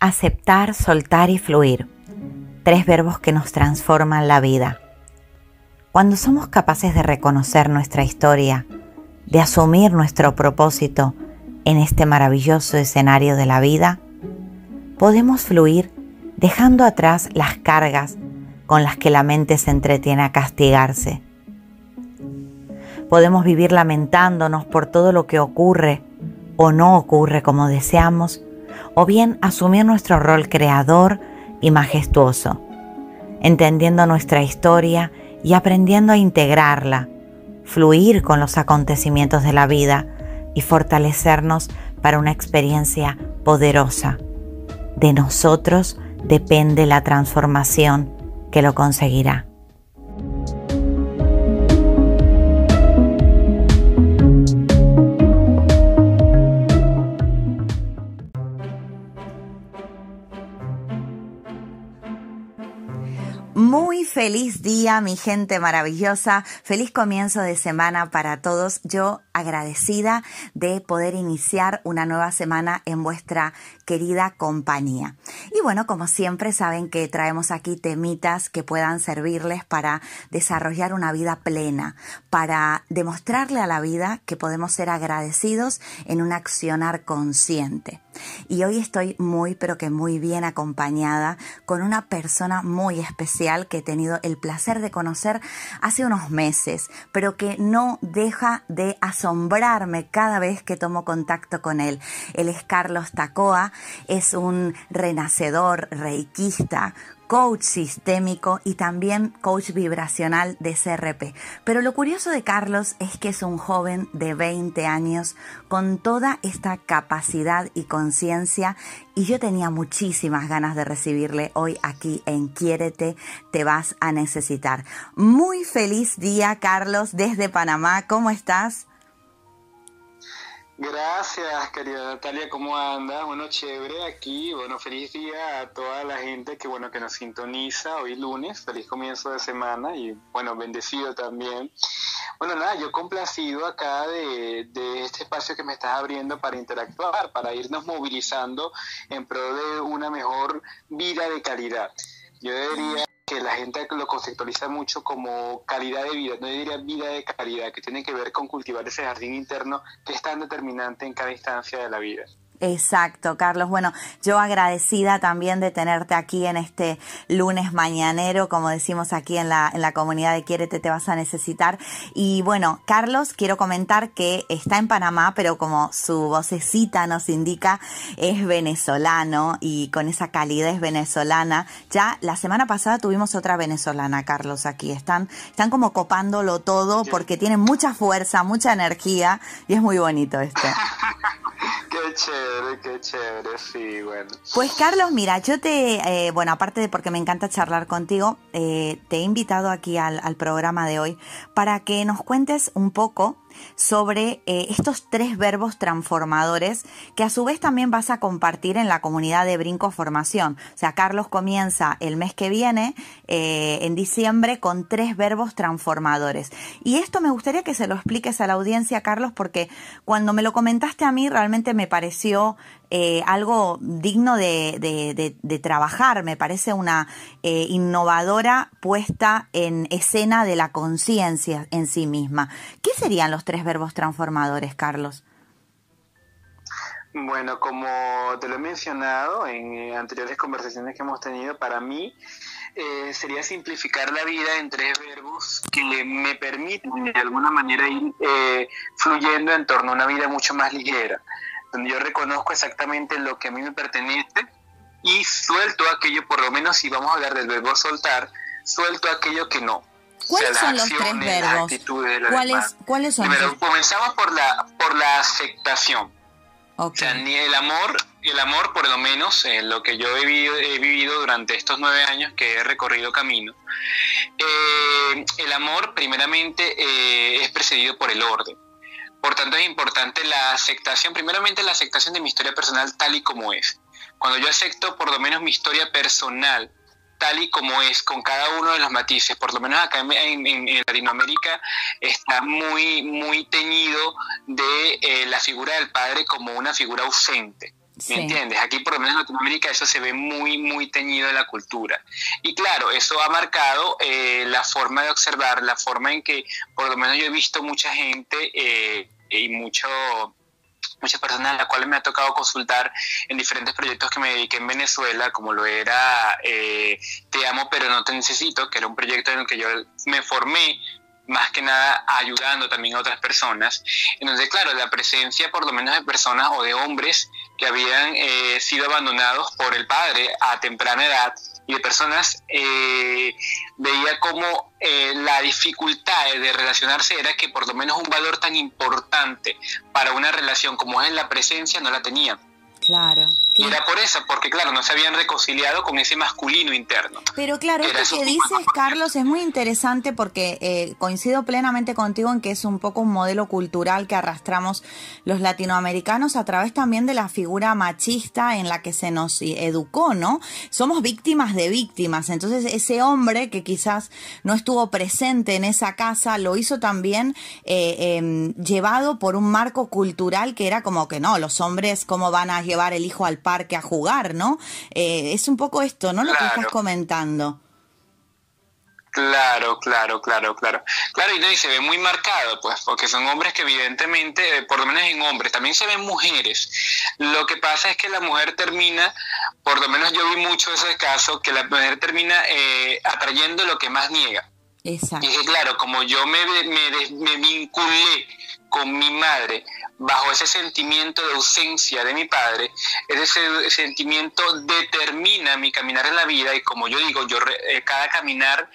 Aceptar, soltar y fluir. Tres verbos que nos transforman la vida. Cuando somos capaces de reconocer nuestra historia, de asumir nuestro propósito en este maravilloso escenario de la vida, podemos fluir dejando atrás las cargas con las que la mente se entretiene a castigarse. Podemos vivir lamentándonos por todo lo que ocurre o no ocurre como deseamos o bien asumir nuestro rol creador y majestuoso, entendiendo nuestra historia y aprendiendo a integrarla, fluir con los acontecimientos de la vida y fortalecernos para una experiencia poderosa. De nosotros depende la transformación que lo conseguirá. Feliz día, mi gente maravillosa. Feliz comienzo de semana para todos. Yo agradecida de poder iniciar una nueva semana en vuestra querida compañía. Y bueno, como siempre saben que traemos aquí temitas que puedan servirles para desarrollar una vida plena, para demostrarle a la vida que podemos ser agradecidos en un accionar consciente. Y hoy estoy muy, pero que muy bien acompañada con una persona muy especial que he tenido el placer de conocer hace unos meses, pero que no deja de asombrarme cada vez que tomo contacto con él. Él es Carlos Tacoa, es un renacedor reikista, coach sistémico y también coach vibracional de CRP. Pero lo curioso de Carlos es que es un joven de 20 años con toda esta capacidad y conciencia y yo tenía muchísimas ganas de recibirle hoy aquí en Quiérete, te vas a necesitar. Muy feliz día Carlos desde Panamá, ¿cómo estás? Gracias, querida Natalia, ¿cómo andas? Bueno, chévere aquí, bueno, feliz día a toda la gente que, bueno, que nos sintoniza hoy lunes, feliz comienzo de semana y, bueno, bendecido también. Bueno, nada, yo complacido acá de, de este espacio que me estás abriendo para interactuar, para irnos movilizando en pro de una mejor vida de calidad. Yo debería que la gente lo conceptualiza mucho como calidad de vida, no diría vida de calidad, que tiene que ver con cultivar ese jardín interno que es tan determinante en cada instancia de la vida. Exacto, Carlos. Bueno, yo agradecida también de tenerte aquí en este lunes mañanero, como decimos aquí en la, en la comunidad de Quiérete, te vas a necesitar. Y bueno, Carlos, quiero comentar que está en Panamá, pero como su vocecita nos indica, es venezolano y con esa calidez venezolana. Ya la semana pasada tuvimos otra venezolana, Carlos, aquí. Están, están como copándolo todo porque tienen mucha fuerza, mucha energía y es muy bonito esto. Qué chévere, qué chévere, sí, bueno. Pues Carlos, mira, yo te, eh, bueno, aparte de porque me encanta charlar contigo, eh, te he invitado aquí al, al programa de hoy para que nos cuentes un poco sobre eh, estos tres verbos transformadores que a su vez también vas a compartir en la comunidad de Brinco Formación. O sea, Carlos comienza el mes que viene, eh, en diciembre, con tres verbos transformadores. Y esto me gustaría que se lo expliques a la audiencia, Carlos, porque cuando me lo comentaste a mí realmente me pareció eh, algo digno de, trabajar, me parece una eh, innovadora puesta en escena de la conciencia en sí misma. ¿Qué serían los tres verbos transformadores, Carlos? Bueno, como te lo he mencionado en eh, anteriores conversaciones que hemos tenido, para mí eh, sería simplificar la vida en tres verbos que me permiten de alguna manera ir eh, fluyendo en torno a una vida mucho más ligera, donde yo reconozco exactamente lo que a mí me pertenece y suelto aquello, por lo menos si vamos a hablar del verbo soltar, suelto aquello que no. ¿Cuáles son los tres verbos? ¿Cuáles, ¿Cuáles son? Primero, comenzamos por la, por la aceptación. O sea, ni el amor, el amor por lo menos, en lo que yo he vivido, he vivido, durante estos nueve años que he recorrido camino, eh, el amor primeramente eh, es precedido por el orden. Por tanto, es importante la aceptación, primeramente la aceptación de mi historia personal tal y como es. Cuando yo acepto por lo menos mi historia personal, tal y como es, con cada uno de los matices, por lo menos acá en, Latinoamérica está muy, muy teñido de eh, la figura del padre como una figura ausente. ¿Me entiendes? Aquí por lo menos en Latinoamérica eso se ve muy, muy teñido en la cultura. Y claro, eso ha marcado eh, la forma de observar, la forma en que por lo menos yo he visto mucha gente eh, y mucho muchas personas a las cuales me ha tocado consultar en diferentes proyectos que me dediqué en Venezuela, como lo era eh, Te amo pero no te necesito, que era un proyecto en el que yo me formé más que nada ayudando también a otras personas. Entonces, claro, la presencia por lo menos de personas o de hombres que habían eh, sido abandonados por el padre a temprana edad y de personas, eh, veía como eh, la dificultad de relacionarse era que por lo menos un valor tan importante para una relación como es la presencia no la tenían. Claro. Y era por eso, porque claro, no se habían reconciliado con ese masculino interno. Pero claro, esto que dices, Carlos, es muy interesante porque eh, coincido plenamente contigo en que es un poco un modelo cultural que arrastramos los latinoamericanos a través también de la figura machista en la que se nos educó, ¿no? Somos víctimas de víctimas. Entonces, ese hombre que quizás no estuvo presente en esa casa, lo hizo también eh, em, llevado por un marco cultural que era como que no, los hombres, ¿cómo van a llevar el hijo al parque a jugar, ¿no? Eh, es un poco esto, ¿no? Lo que estás comentando. Claro, claro, claro, claro. Claro, y, se ve muy marcado, pues, porque son hombres que evidentemente, eh, por lo menos en hombres, también se ven mujeres. Lo que pasa es que la mujer termina, por lo menos yo vi mucho ese caso, que la mujer termina eh, atrayendo lo que más niega. Exacto. Y que claro, como yo me, me, me vinculé con mi madre bajo ese sentimiento de ausencia de mi padre, ese sentimiento determina mi caminar en la vida y como yo digo, yo eh, cada caminar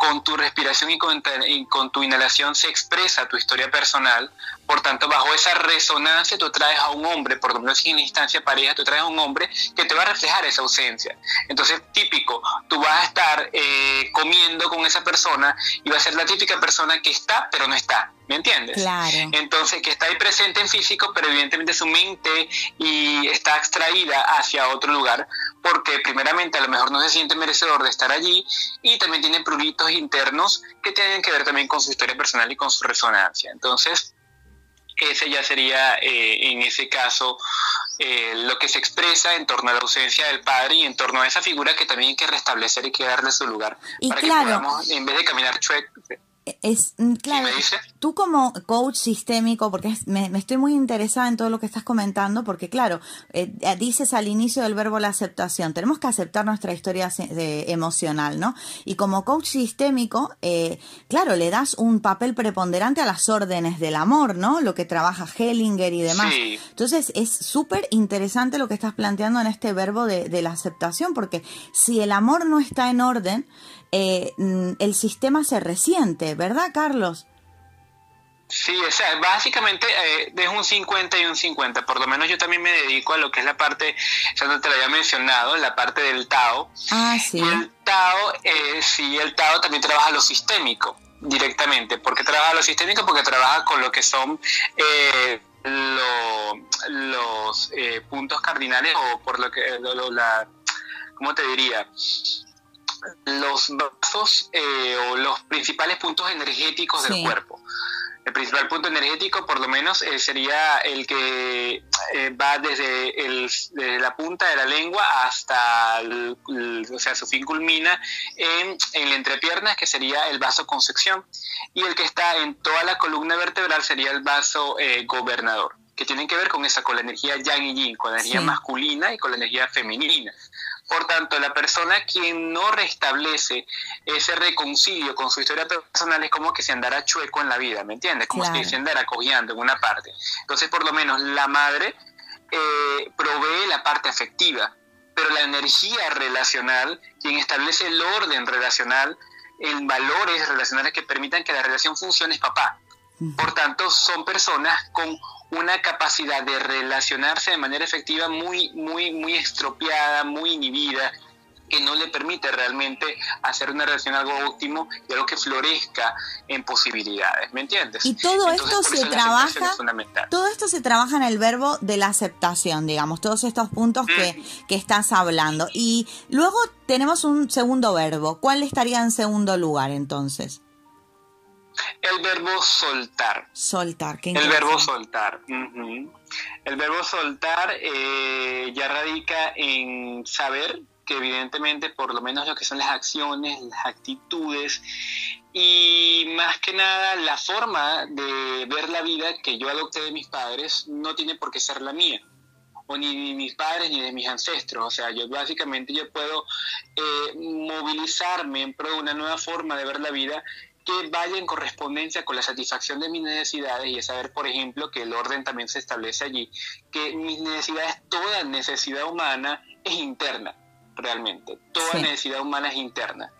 con tu respiración y con, con, tu inhalación se expresa tu historia personal, por tanto bajo esa resonancia tú traes a un hombre, por lo menos en instancia pareja, tú traes a un hombre que te va a reflejar esa ausencia. Entonces típico, tú vas a estar eh, comiendo con esa persona y va a ser la típica persona que está pero no está ¿Me entiendes? Claro. Entonces, que está ahí presente en físico, pero evidentemente su mente y está extraída hacia otro lugar, porque primeramente a lo mejor no se siente merecedor de estar allí y también tiene pruritos internos que tienen que ver también con su historia personal y con su resonancia. Entonces, ese ya sería eh, en ese caso eh, lo que se expresa en torno a la ausencia del padre y en torno a esa figura que también hay que restablecer y que darle su lugar. Y para que podamos, en vez de caminar chueco, es mm, claro, tú como coach sistémico, porque me, estoy muy interesada en todo lo que estás comentando, porque claro, eh, eh, dices al inicio del verbo la aceptación, tenemos que aceptar nuestra historia emocional, ¿no? Y como coach sistémico, eh, claro, le das un papel preponderante a las órdenes del amor, ¿no? Lo que trabaja Hellinger y demás. Entonces es súper interesante lo que estás planteando en este verbo de la aceptación, porque si el amor no está en orden, eh, mm, el sistema se resiente, ¿verdad, Carlos? Sí, o sea, básicamente eh, es un 50 y un 50. Por lo menos yo también me dedico a lo que es la parte, ya no te lo había mencionado, la parte del Tao. Ah, sí. Y el Tao, eh, sí, el Tao también trabaja lo sistémico directamente. ¿Por qué trabaja lo sistémico? Porque trabaja con lo que son eh, los puntos cardinales o por lo que, la, ¿cómo te diría? Los vasos eh, o los principales puntos energéticos del cuerpo. El principal punto energético, por lo menos, eh, sería el que eh, va desde, el, la punta de la lengua hasta, o sea, su fin culmina en, en la entrepierna, que sería el vaso concepción, y el que está en toda la columna vertebral sería el vaso gobernador que tienen que ver con esa, con la energía yang y yin, con la energía masculina y con la energía femenina. Por tanto, la persona quien no restablece ese reconcilio con su historia personal es como que se andara chueco en la vida, ¿me entiendes? Como si se andara cogiendo en una parte. Entonces, por lo menos la madre eh, provee la parte afectiva, pero la energía relacional, quien establece el orden relacional, en valores relacionales que permitan que la relación funcione es papá. Por tanto, son personas con una capacidad de relacionarse de manera efectiva muy, muy, muy estropeada, muy inhibida, que no le permite realmente hacer una relación algo óptimo y algo que florezca en posibilidades, ¿me entiendes? Y todo esto se trabaja, todo esto se trabaja en el verbo de la aceptación, digamos, todos estos puntos que, que estás hablando. Y luego tenemos un segundo verbo. ¿Cuál estaría en segundo lugar entonces? El verbo soltar. Soltar, ¿qué El verbo soltar. El verbo soltar eh, ya radica en saber que evidentemente por lo menos lo que son las acciones, las actitudes y más que nada la forma de ver la vida que yo adopté de mis padres no tiene por qué ser la mía o ni de mis padres ni de mis ancestros. O sea, yo básicamente yo puedo eh, movilizarme en pro de una nueva forma de ver la vida que vaya en correspondencia con la satisfacción de mis necesidades y es saber, por ejemplo, que el orden también se establece allí, que mis necesidades, toda necesidad humana es interna realmente. Toda necesidad humana es interna.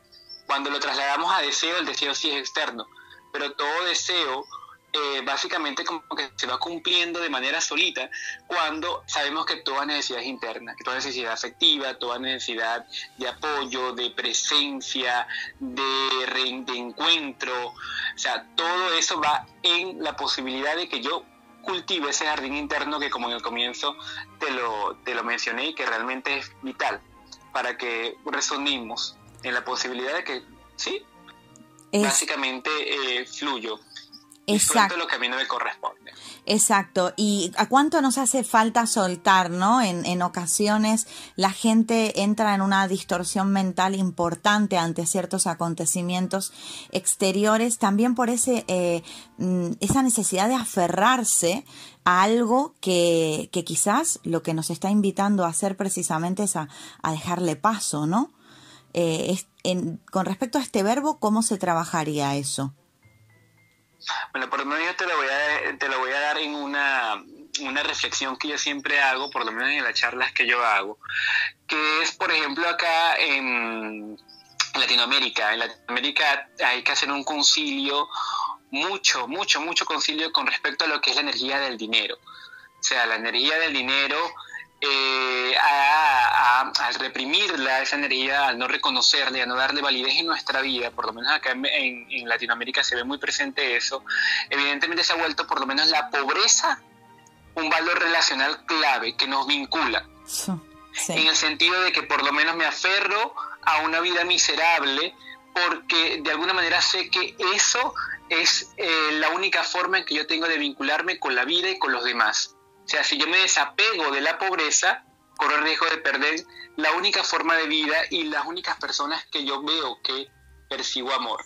Cuando lo trasladamos a deseo, el deseo sí es externo, pero todo deseo eh, básicamente como que se va cumpliendo de manera solita cuando sabemos que toda necesidad es interna, que toda necesidad afectiva, toda necesidad de apoyo, de presencia, de, reencuentro, o sea, todo eso va en la posibilidad de que yo cultive ese jardín interno que como en el comienzo te lo, te lo mencioné y que realmente es vital para que resonemos en la posibilidad de que, sí, básicamente eh, fluyo. Exacto. lo que a mí no me corresponde. Exacto. ¿Y a cuánto nos hace falta soltar, no? En, en ocasiones la gente entra en una distorsión mental importante ante ciertos acontecimientos exteriores, también por ese, eh, mm, esa necesidad de aferrarse a algo que, que quizás lo que nos está invitando a hacer precisamente es a, dejarle paso, ¿no? Eh, con respecto a este verbo, ¿cómo se trabajaría eso? Bueno, por lo menos yo te lo voy a, te lo voy a dar en una, una reflexión que yo siempre hago, por lo menos en las charlas que yo hago, que es, por ejemplo, acá en Latinoamérica. En Latinoamérica hay que hacer un concilio, mucho, mucho, mucho concilio con respecto a lo que es la energía del dinero. O sea, la energía del dinero eh, al reprimirla, esa energía, al no reconocerla, a no darle validez en nuestra vida, por lo menos acá en, Latinoamérica se ve muy presente eso, evidentemente se ha vuelto por lo menos la pobreza un valor relacional clave que nos vincula. En el sentido de que por lo menos me aferro a una vida miserable porque de alguna manera sé que eso es eh, la única forma en que yo tengo de vincularme con la vida y con los demás. O sea, si yo me desapego de la pobreza, corro el riesgo de perder la única forma de vida y las únicas personas que yo veo que percibo amor.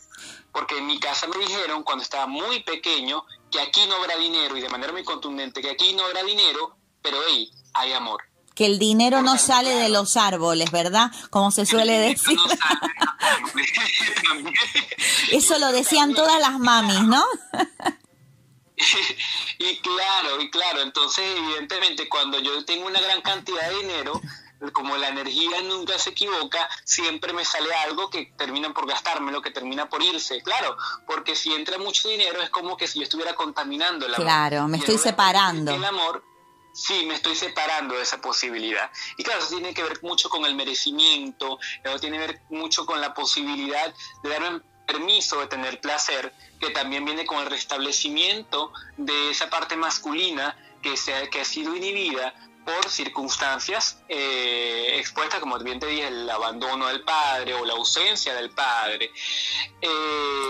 Porque en mi casa me dijeron cuando estaba muy pequeño que aquí no habrá dinero y de manera muy contundente que aquí no habrá dinero, pero ahí hay amor. Que el dinero no sale de los árboles, ¿verdad? Como se suele decir. Eso lo decían todas las mamis, ¿no? y claro, y claro, entonces evidentemente cuando yo tengo una gran cantidad de dinero, como la energía nunca se equivoca, siempre me sale algo que termina por gastármelo, que termina por irse, claro, porque si entra mucho dinero es como que si yo estuviera contaminando el amor. Claro, me estoy separando. El amor, sí, me estoy separando de esa posibilidad. Y claro, eso tiene que ver mucho con el merecimiento, eso tiene que ver mucho con la posibilidad de darme permiso de tener placer, que también viene con el restablecimiento de esa parte masculina que, se, que ha sido inhibida por circunstancias eh, expuestas, como bien te dije, el abandono del padre o la ausencia del padre. Eh,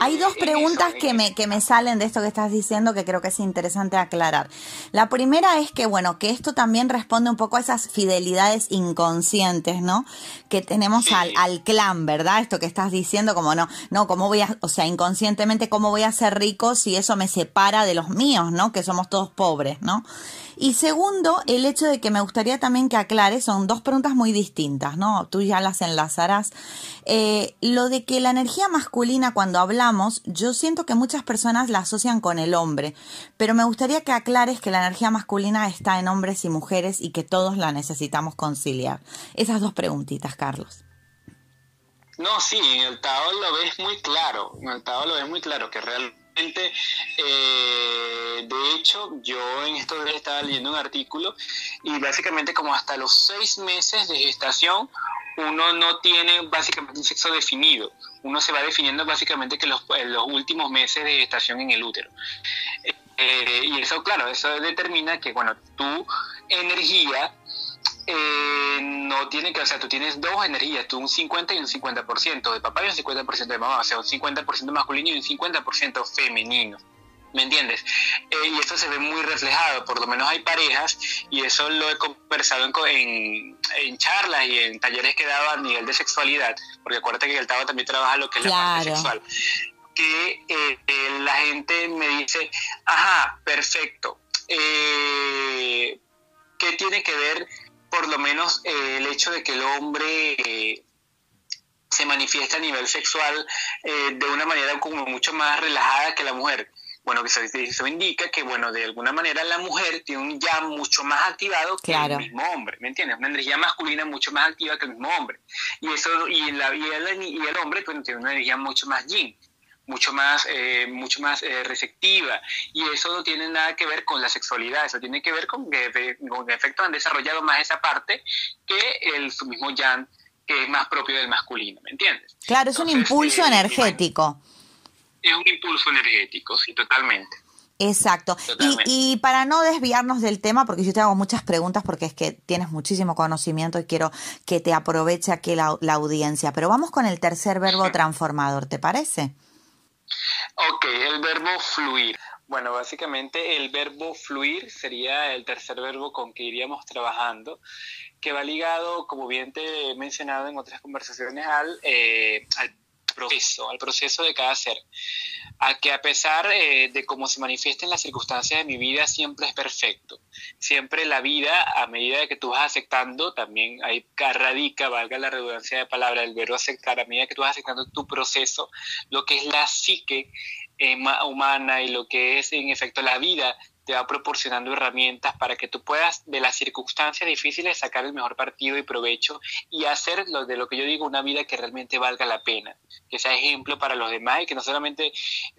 Hay dos preguntas que, me, que me salen de esto que estás diciendo que creo que es interesante aclarar. La primera es que, bueno, que esto también responde un poco a esas fidelidades inconscientes, ¿no? Que tenemos al, al, clan, ¿verdad? Esto que estás diciendo, como no, no, ¿cómo voy a, o sea, inconscientemente, ¿cómo voy a ser rico si eso me separa de los míos, ¿no? Que somos todos pobres, ¿no? Y segundo, el hecho de que me gustaría también que aclare, son dos preguntas muy distintas, ¿no? Tú ya las enlazarás. Eh, lo de que la energía masculina cuando hablamos, yo siento que muchas personas la asocian con el hombre, pero me gustaría que aclares que la energía masculina está en hombres y mujeres y que todos la necesitamos conciliar. Esas dos preguntitas, Carlos. No, sí, en el Tao lo ves muy claro, en el Tao lo ves muy claro, que realmente eh, de hecho, yo en estos días estaba leyendo un artículo y básicamente como hasta los seis meses de gestación uno no tiene básicamente un sexo definido. Uno se va definiendo básicamente que los, los últimos meses de gestación en el útero. Eh, y eso, claro, eso determina que, bueno, tu energía eh, no tiene que, o sea, tú tienes dos energías, tú un 50 y un 50% de papá y un 50% de mamá, o sea, un 50% masculino y un 50% femenino. ¿Me entiendes? Eh, y esto se ve muy reflejado, por lo menos hay parejas, y eso lo he conversado en, en, charlas y en talleres que daba a nivel de sexualidad, porque acuérdate que el Tao también trabaja lo que es la parte sexual, que eh, la gente me dice, ajá, perfecto, ¿qué tiene que ver por lo menos eh, el hecho de que el hombre eh, se manifiesta a nivel sexual eh, de una manera como mucho más relajada que la mujer. Bueno, que eso, indica que, bueno, de alguna manera la mujer tiene un ya mucho más activado que el mismo hombre, ¿me entiendes? Una energía masculina mucho más activa que el mismo hombre. Y eso y, la, y, el, y el hombre pues, tiene una energía mucho más yin mucho más, eh, mucho más eh, receptiva. Y eso no tiene nada que ver con la sexualidad, eso tiene que ver con que, con efecto han desarrollado más esa parte que el su mismo yang, que es más propio del masculino, ¿me entiendes? Claro, es un impulso eh, energético. es un impulso energético, sí, totalmente. Exacto. Y, para no desviarnos del tema, porque yo te hago muchas preguntas porque es que tienes muchísimo conocimiento y quiero que te aproveche aquí la, la audiencia, pero vamos con el tercer verbo transformador, ¿te parece? Ok, el verbo fluir. Bueno, básicamente el verbo fluir sería el tercer verbo con que iríamos trabajando, que va ligado, como bien te he mencionado en otras conversaciones, al, eh, al proceso, al proceso de cada ser. A que a pesar eh, de cómo se manifiesten las circunstancias de mi vida, siempre es perfecto. Siempre la vida, a medida de que tú vas aceptando, también ahí radica, valga la redundancia de palabra, el verbo aceptar, a medida que tú vas aceptando tu proceso, lo que es la psique eh, humana y lo que es en efecto la vida te va proporcionando herramientas para que tú puedas de las circunstancias difíciles sacar el mejor partido y provecho y hacer lo de lo que yo digo una vida que realmente valga la pena, que sea ejemplo para los demás y que no solamente,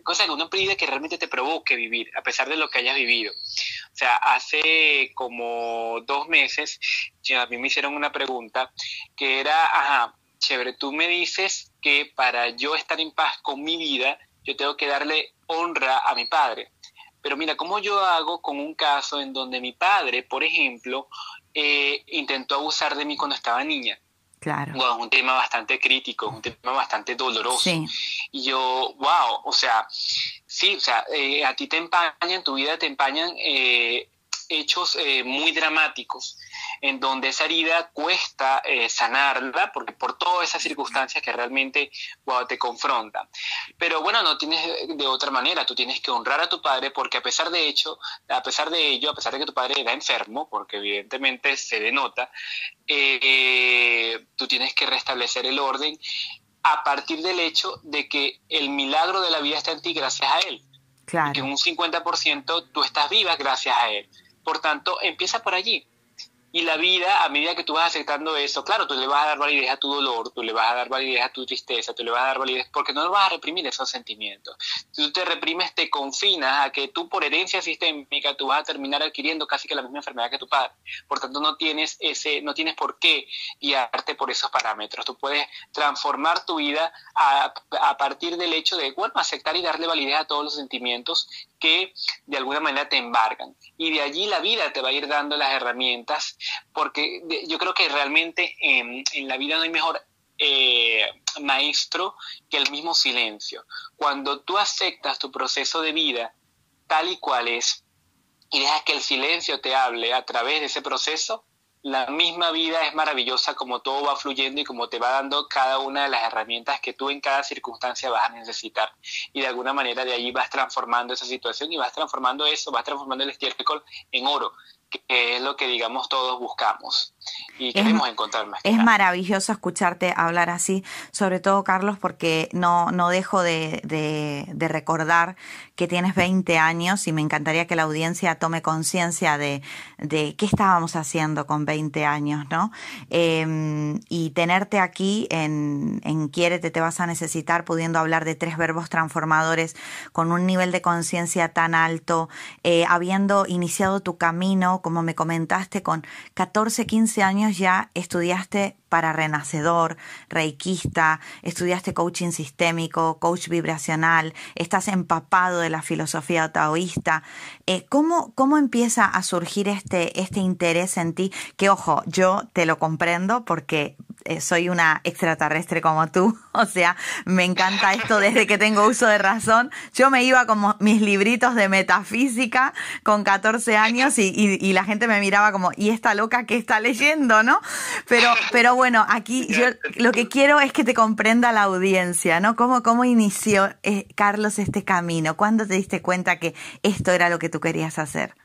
cosa que una vida que realmente te provoque vivir, a pesar de lo que hayas vivido. O sea, hace como dos meses a mí me hicieron una pregunta que era, ajá, chévere, tú me dices que para yo estar en paz con mi vida, yo tengo que darle honra a mi padre. Pero mira, ¿cómo yo hago con un caso en donde mi padre, por ejemplo, eh, intentó abusar de mí cuando estaba niña? Claro. Es un tema bastante crítico, un tema bastante doloroso. Y yo, wow, o sea, sí, o sea, eh, a ti te empañan, tu vida te empañan eh, hechos muy dramáticos en donde esa herida cuesta eh, sanarla porque por todas esas circunstancias que realmente te confrontan. Pero bueno, no tienes de otra manera, tú tienes que honrar a tu padre porque a pesar de hecho, a pesar de ello, a pesar de que tu padre era enfermo, porque evidentemente se denota, eh, tú tienes que restablecer el orden a partir del hecho de que el milagro de la vida está en ti gracias a él. Claro. que en un 50% tú estás viva gracias a él. Por tanto, empieza por allí. Y la vida, a medida que tú vas aceptando eso, claro, tú le vas a dar validez a tu dolor, tú le vas a dar validez a tu tristeza, tú le vas a dar validez porque no vas a reprimir esos sentimientos. Si tú te reprimes, te confinas a que tú por herencia sistémica tú vas a terminar adquiriendo casi que la misma enfermedad que tu padre. Por tanto, no tienes ese, no tienes por qué guiarte por esos parámetros. Tú puedes transformar tu vida a, a partir del hecho de, bueno, aceptar y darle validez a todos los sentimientos que de alguna manera te embargan. Y de allí la vida te va a ir dando las herramientas, porque yo creo que realmente en, la vida no hay mejor eh, maestro que el mismo silencio. Cuando tú aceptas tu proceso de vida tal y cual es y dejas que el silencio te hable a través de ese proceso, la misma vida es maravillosa como todo va fluyendo y como te va dando cada una de las herramientas que tú en cada circunstancia vas a necesitar. Y de alguna manera de allí vas transformando esa situación y vas transformando eso, vas transformando el estiércol en oro, que es lo que digamos todos buscamos y queremos encontrar más. Es maravilloso escucharte hablar así, sobre todo Carlos, porque no, no dejo de, de, recordar que tienes 20 años y me encantaría que la audiencia tome conciencia de, de, qué estábamos haciendo con 20 años, ¿no? Em, y tenerte aquí en, en Quiérete te vas a necesitar pudiendo hablar de tres verbos transformadores con un nivel de conciencia tan alto, eh, habiendo iniciado tu camino, como me comentaste, con 14, 15 años ya estudiaste para renacedor, reikista, estudiaste coaching sistémico, coach vibracional, estás empapado de la filosofía taoísta. Eh, ¿cómo, ¿Cómo empieza a surgir este, este interés en ti? Que ojo, yo te lo comprendo porque eh, soy una extraterrestre como tú, o sea, me encanta esto desde que tengo uso de razón. Yo me iba como mis libritos de metafísica con 14 años y, la gente me miraba como, ¿y esta loca que está leyendo, no? Pero, pero bueno, aquí yo lo que quiero es que te comprenda la audiencia, ¿no? ¿Cómo, cómo inició eh, Carlos este camino? ¿Cuándo te diste cuenta que esto era lo que tú querías hacer?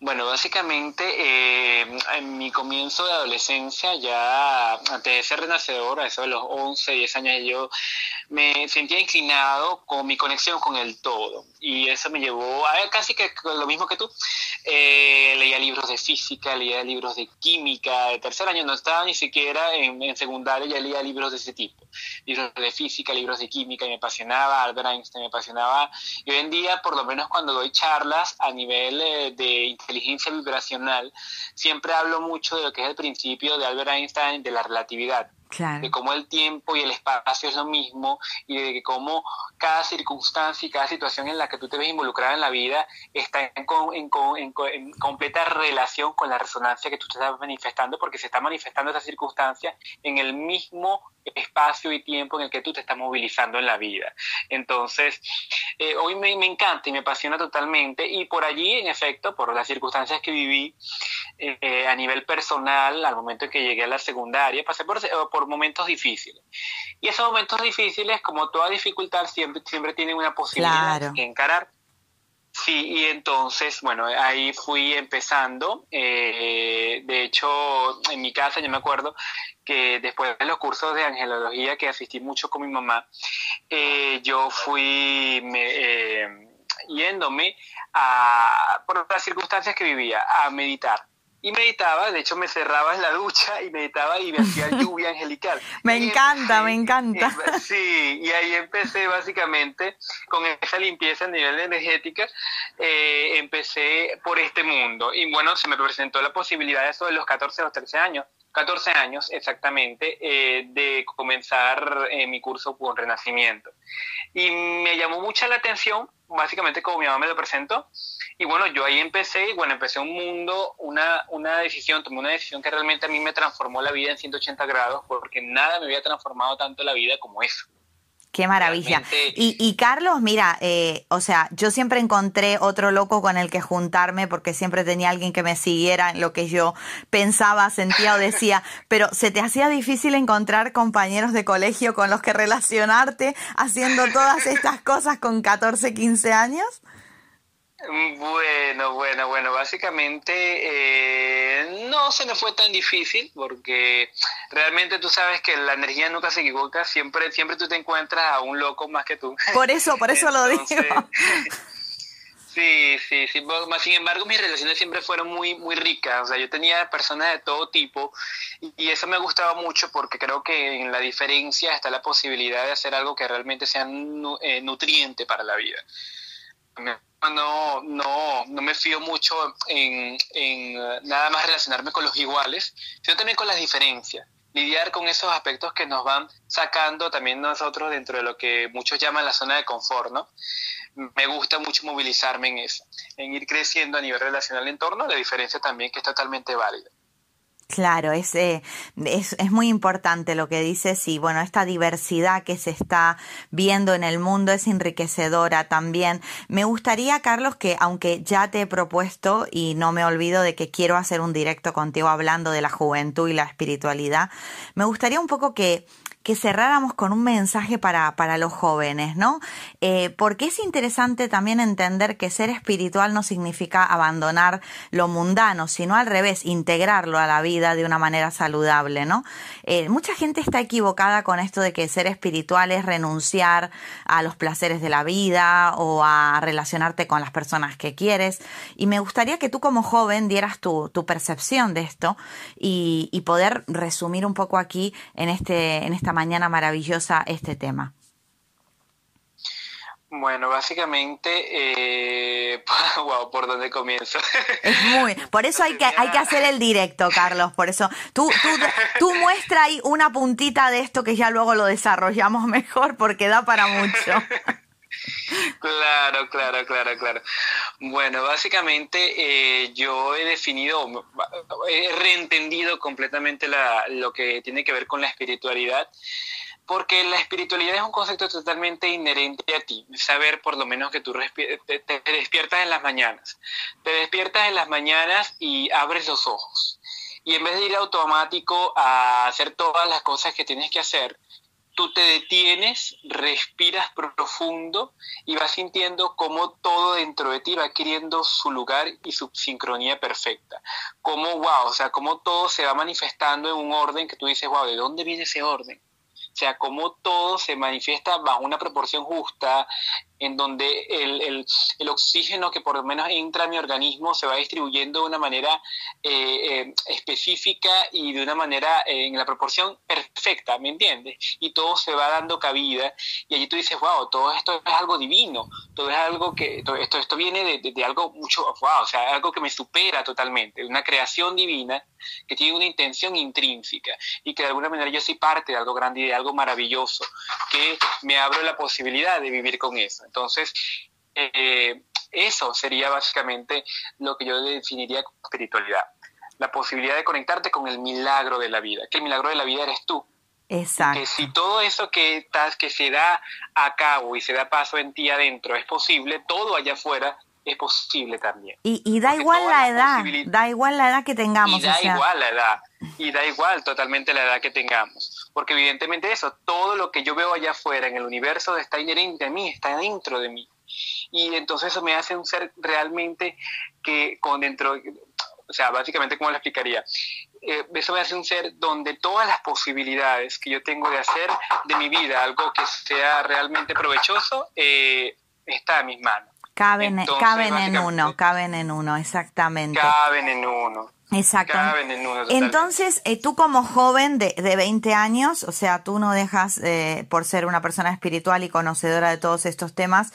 Bueno, básicamente eh, en mi comienzo de adolescencia, ya antes de ser renacedor, a eso de los 11, 10 años, yo me sentía inclinado con mi conexión con el todo. Y eso me llevó a casi que lo mismo que tú. Eh, leía libros de física, leía libros de química, de tercer año no estaba ni siquiera en, en, secundaria, ya leía libros de ese tipo. Libros de física, libros de química, y me apasionaba, Albert Einstein me apasionaba. Y hoy en día, por lo menos cuando doy charlas a nivel eh, de inteligencia vibracional, siempre hablo mucho de lo que es el principio de Albert Einstein de la relatividad de cómo el tiempo y el espacio es lo mismo y de cómo cada circunstancia y cada situación en la que tú te ves involucrada en la vida está en, completa relación con la resonancia que tú te estás manifestando porque se está manifestando esa circunstancia en el mismo espacio y tiempo en el que tú te estás movilizando en la vida. Entonces, eh, hoy me, encanta y me apasiona totalmente y por allí, en efecto, por las circunstancias que viví eh, a nivel personal, al momento en que llegué a la secundaria, pasé por, por momentos difíciles. Y esos momentos difíciles, como toda dificultad, siempre, siempre tienen una posibilidad de encarar. Sí, y entonces, bueno, ahí fui empezando. Eh, de hecho, en mi casa yo me acuerdo que después de los cursos de angelología que asistí mucho con mi mamá, eh, yo fui eh, yéndome a, por las circunstancias que vivía, a meditar y meditaba, de hecho me cerraba en la ducha y meditaba y me hacía lluvia angelical. me encanta, me encanta. Sí, y ahí empecé básicamente con esa limpieza a nivel energética, eh, empecé por este mundo y bueno, se me presentó la posibilidad de eso de los 14 a los 13 años. 14 años exactamente eh, de comenzar eh, mi curso con Renacimiento. Y me llamó mucha la atención, básicamente como mi mamá me lo presentó, y bueno, yo ahí empecé, y bueno, empecé un mundo, una, una decisión, tomé una decisión que realmente a mí me transformó la vida en 180 grados, porque nada me había transformado tanto la vida como eso. Qué maravilla. Y, y, Carlos, mira, eh, o sea, yo siempre encontré otro loco con el que juntarme porque siempre tenía alguien que me siguiera en lo que yo pensaba, sentía o decía, pero ¿se te hacía difícil encontrar compañeros de colegio con los que relacionarte haciendo todas estas cosas con 14, 15 años? Bueno, bueno, bueno, básicamente eh, no se me fue tan difícil porque realmente tú sabes que la energía nunca se equivoca, siempre, siempre tú te encuentras a un loco más que tú. Por eso, por eso lo digo. Sí, sí, sí. Sin embargo, mis relaciones siempre fueron muy, muy ricas. O sea, yo tenía personas de todo tipo y eso me gustaba mucho porque creo que en la diferencia está la posibilidad de hacer algo que realmente sea eh, nutriente para la vida no, no, no me fío mucho en, en, nada más relacionarme con los iguales, sino también con las diferencias. lidiar con esos aspectos que nos van sacando también nosotros dentro de lo que muchos llaman la zona de confort, ¿no? Me gusta mucho movilizarme en eso, en ir creciendo a nivel relacional en torno a la diferencia también que es totalmente válida. Claro, es, eh, es, es, muy importante lo que dices y bueno, esta diversidad que se está viendo en el mundo es enriquecedora también. Me gustaría, Carlos, que aunque ya te he propuesto y no me olvido de que quiero hacer un directo contigo hablando de la juventud y la espiritualidad, me gustaría un poco que que cerráramos con un mensaje para, para los jóvenes, ¿no? Eh, porque es interesante también entender que ser espiritual no significa abandonar lo mundano, sino al revés, integrarlo a la vida de una manera saludable, ¿no? Eh, mucha gente está equivocada con esto de que ser espiritual es renunciar a los placeres de la vida o a relacionarte con las personas que quieres. Y me gustaría que tú como joven dieras tu, tu percepción de esto y, y poder resumir un poco aquí en, este, en esta mañana maravillosa este tema? Bueno, básicamente, eh, wow, ¿por dónde comienzo? Es muy, por eso hay que, hay que hacer el directo, Carlos, por eso. Tú, tú, tú muestra ahí una puntita de esto que ya luego lo desarrollamos mejor porque da para mucho. Claro, claro, claro, claro. Bueno, básicamente eh, yo he definido, he reentendido completamente lo que tiene que ver con la espiritualidad, porque la espiritualidad es un concepto totalmente inherente a ti, saber por lo menos que tú te, te despiertas en las mañanas, te despiertas en las mañanas y abres los ojos. Y en vez de ir automático a hacer todas las cosas que tienes que hacer, tú te detienes, respiras profundo y vas sintiendo cómo todo dentro de ti va adquiriendo su lugar y su sincronía perfecta. Cómo, wow, o sea, cómo todo se va manifestando en un orden que tú dices, wow, ¿de dónde viene ese orden? O sea, cómo todo se manifiesta bajo una proporción justa, en donde el, el, oxígeno que por lo menos entra a mi organismo se va distribuyendo de una manera eh, eh, específica y de una manera eh, en la proporción perfecta, ¿me entiendes? Y todo se va dando cabida y allí tú dices, wow, todo esto es algo divino, todo es algo que, esto, esto viene de, de, algo mucho, wow, o sea, algo que me supera totalmente, una creación divina que tiene una intención intrínseca y que de alguna manera yo soy parte de algo grande y de algo maravilloso, que me abro la posibilidad de vivir con eso. Entonces, eh, eso sería básicamente lo que yo definiría como espiritualidad. La posibilidad de conectarte con el milagro de la vida, que el milagro de la vida eres tú. Exacto. Que si todo eso que, que se da a cabo y se da paso en ti adentro es posible, todo allá afuera es posible también. Y, da igual la edad, da igual la edad que tengamos. Y da igual la edad, y da igual totalmente la edad que tengamos. Porque evidentemente eso, todo lo que yo veo allá afuera en el universo está inherente a mí, está dentro de mí. Y entonces eso me hace un ser realmente que con dentro, o sea, básicamente, ¿cómo lo explicaría? Eh, eso me hace un ser donde todas las posibilidades que yo tengo de hacer de mi vida algo que sea realmente provechoso, eh, está a mis manos. Caben, caben en uno, caben en uno, exactamente. Caben en uno. Exacto. Entonces, eh, tú como joven de, de 20 años, o sea, tú no dejas, eh, por ser una persona espiritual y conocedora de todos estos temas,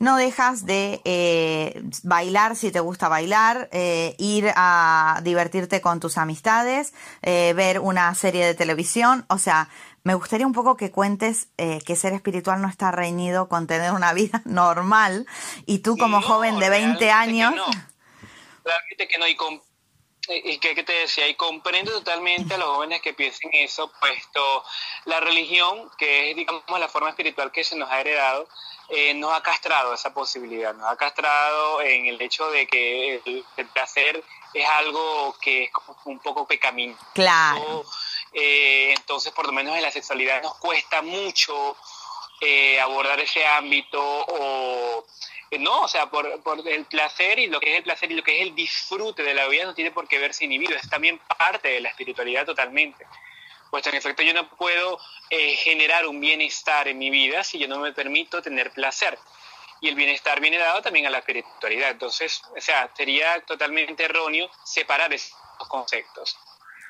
no dejas de eh, bailar si te gusta bailar, eh, ir a divertirte con tus amistades, eh, ver una serie de televisión, o sea, me gustaría un poco que cuentes eh, que ser espiritual no está reñido con tener una vida normal y tú como joven de 20 años... no. Realmente que no, y, que, te decía, y comprendo totalmente a los jóvenes que piensen eso, puesto la religión, que es digamos la forma espiritual que se nos ha heredado, eh, nos ha castrado esa posibilidad, nos ha castrado en el hecho de que el, el placer es algo que es como un poco pecaminoso. Claro eh, entonces, por lo menos en la sexualidad nos cuesta mucho eh, abordar ese ámbito o no, o sea, por, el placer y lo que es el placer y lo que es el disfrute de la vida no tiene por qué verse inhibido, es también parte de la espiritualidad totalmente. Pues en efecto yo no puedo generar un bienestar en mi vida si yo no me permito tener placer. Y el bienestar viene dado también a la espiritualidad. Entonces, o sea, sería totalmente erróneo separar esos conceptos.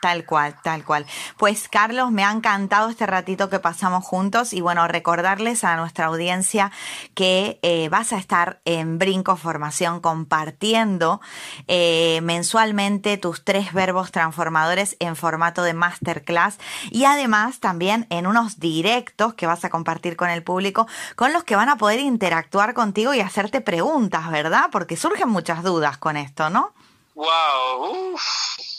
Tal cual, tal cual. Pues Carlos, me ha encantado este ratito que pasamos juntos y bueno, recordarles a nuestra audiencia que eh, vas a estar en Brinco Formación compartiendo eh, mensualmente tus tres verbos transformadores en formato de masterclass y además también en unos directos que vas a compartir con el público con los que van a poder interactuar contigo y hacerte preguntas, ¿verdad? Porque surgen muchas dudas con esto, ¿no? Wow,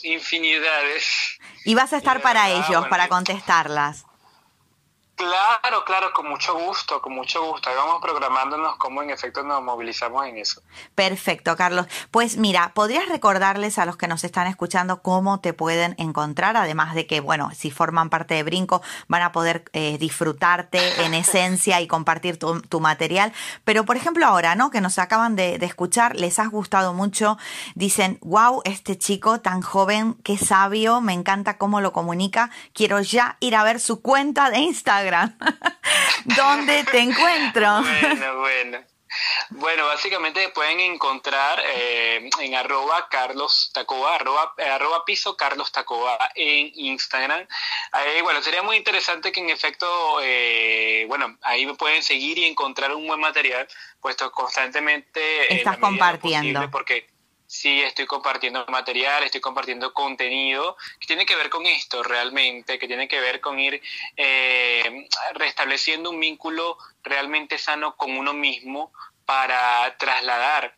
infinidades. Y vas a estar para ellos, para contestarlas. Claro, claro, con mucho gusto, con mucho gusto. Ahí vamos programándonos cómo en efecto nos movilizamos en eso. Perfecto, Carlos. Pues mira, ¿podrías recordarles a los que nos están escuchando cómo te pueden encontrar? Además de que, bueno, si forman parte de Brinco, van a poder eh, disfrutarte en esencia y compartir tu, material. Pero, por ejemplo, ahora, ¿no? Que nos acaban de, de escuchar, les has gustado mucho. Dicen, wow, este chico tan joven, qué sabio, me encanta cómo lo comunica. Quiero ya ir a ver su cuenta de Instagram. ¿Dónde te encuentro? Bueno, bueno. Bueno, básicamente pueden encontrar eh, en arroba Carlos Tacoba, eh, arroba, piso Carlos Tacoba en Instagram. bueno, sería muy interesante que en efecto, eh, bueno, ahí me pueden seguir y encontrar un buen material, puesto constantemente... Estás compartiendo. Porque sí estoy compartiendo material, estoy compartiendo contenido que tiene que ver con esto realmente, que tiene que ver con ir eh, restableciendo un vínculo realmente sano con uno mismo para trasladar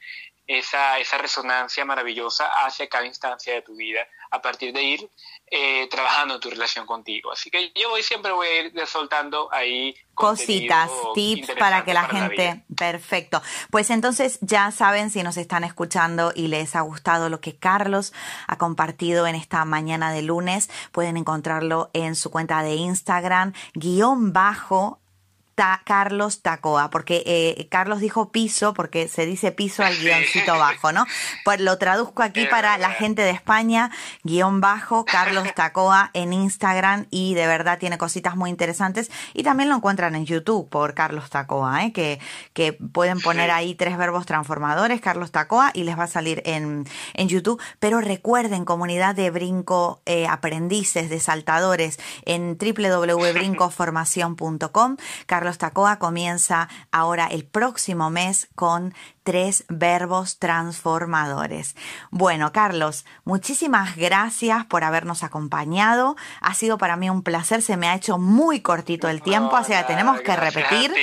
esa, esa resonancia maravillosa hacia cada instancia de tu vida a partir de ir eh, trabajando tu relación contigo. Así que yo voy siempre voy a ir soltando ahí cositas, tips para que la gente, perfecto. Pues entonces ya saben si nos están escuchando y les ha gustado lo que Carlos ha compartido en esta mañana de lunes, pueden encontrarlo en su cuenta de Instagram, guion bajo Carlos Tacoa, porque eh, Carlos dijo piso, porque se dice piso al guioncito bajo, ¿no? Pues lo traduzco aquí para la gente de España, guion bajo, Carlos Tacoa en Instagram y de verdad tiene cositas muy interesantes y también lo encuentran en YouTube por Carlos Tacoa, ¿eh? que, que pueden poner ahí tres verbos transformadores, Carlos Tacoa, y les va a salir en, en YouTube. Pero recuerden, comunidad de brinco eh, aprendices, de saltadores, en www.brincoformación.com, Carlos Tacoa comienza ahora el próximo mes con tres verbos transformadores. Bueno, Carlos, muchísimas gracias por habernos acompañado. Ha sido para mí un placer, se me ha hecho muy cortito el tiempo, o sea, tenemos que repetir.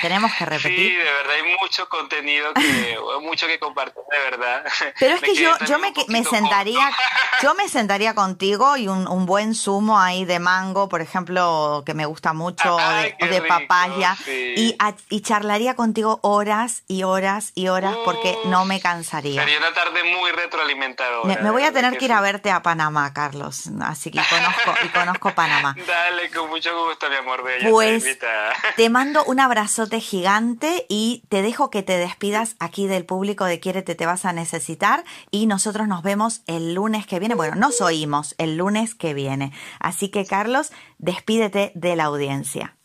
Tenemos que repetir. Sí, de verdad hay mucho contenido que mucho que compartir, de verdad. Pero es que yo yo me, me sentaría yo me sentaría contigo y un, un, buen zumo ahí de mango, por ejemplo, que me gusta mucho, o de, papaya y, y charlaría contigo horas y horas y horas porque no me cansaría. Sería una tarde muy retroalimentadora. Me, voy a tener que ir a verte a Panamá, Carlos. Así que conozco, y conozco Panamá. Dale, con mucho gusto, mi amor. pues te mando un abrazote gigante y te dejo que te despidas aquí del público de Quiérete, te vas a necesitar. Y nosotros nos vemos el lunes que viene. Bueno, nos oímos el lunes que viene. Así que, Carlos, despídete de la audiencia.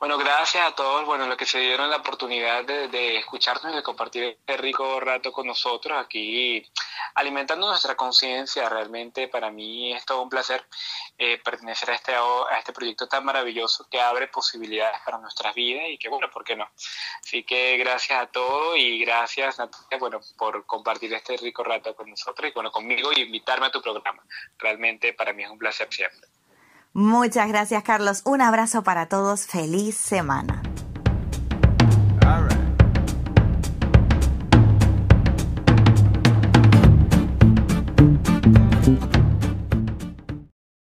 Bueno, gracias a todos, bueno, los que se dieron la oportunidad de, escucharnos y de compartir este rico rato con nosotros aquí, alimentando nuestra conciencia. Realmente para mí es todo un placer eh, pertenecer a este, a este proyecto tan maravilloso que abre posibilidades para nuestras vidas y que, bueno, ¿por qué no? Así que gracias a todos y gracias, Natalia, bueno, por compartir este rico rato con nosotros y, bueno, conmigo y invitarme a tu programa. Realmente para mí es un placer siempre. Muchas gracias, Carlos. Un abrazo para todos. Feliz semana.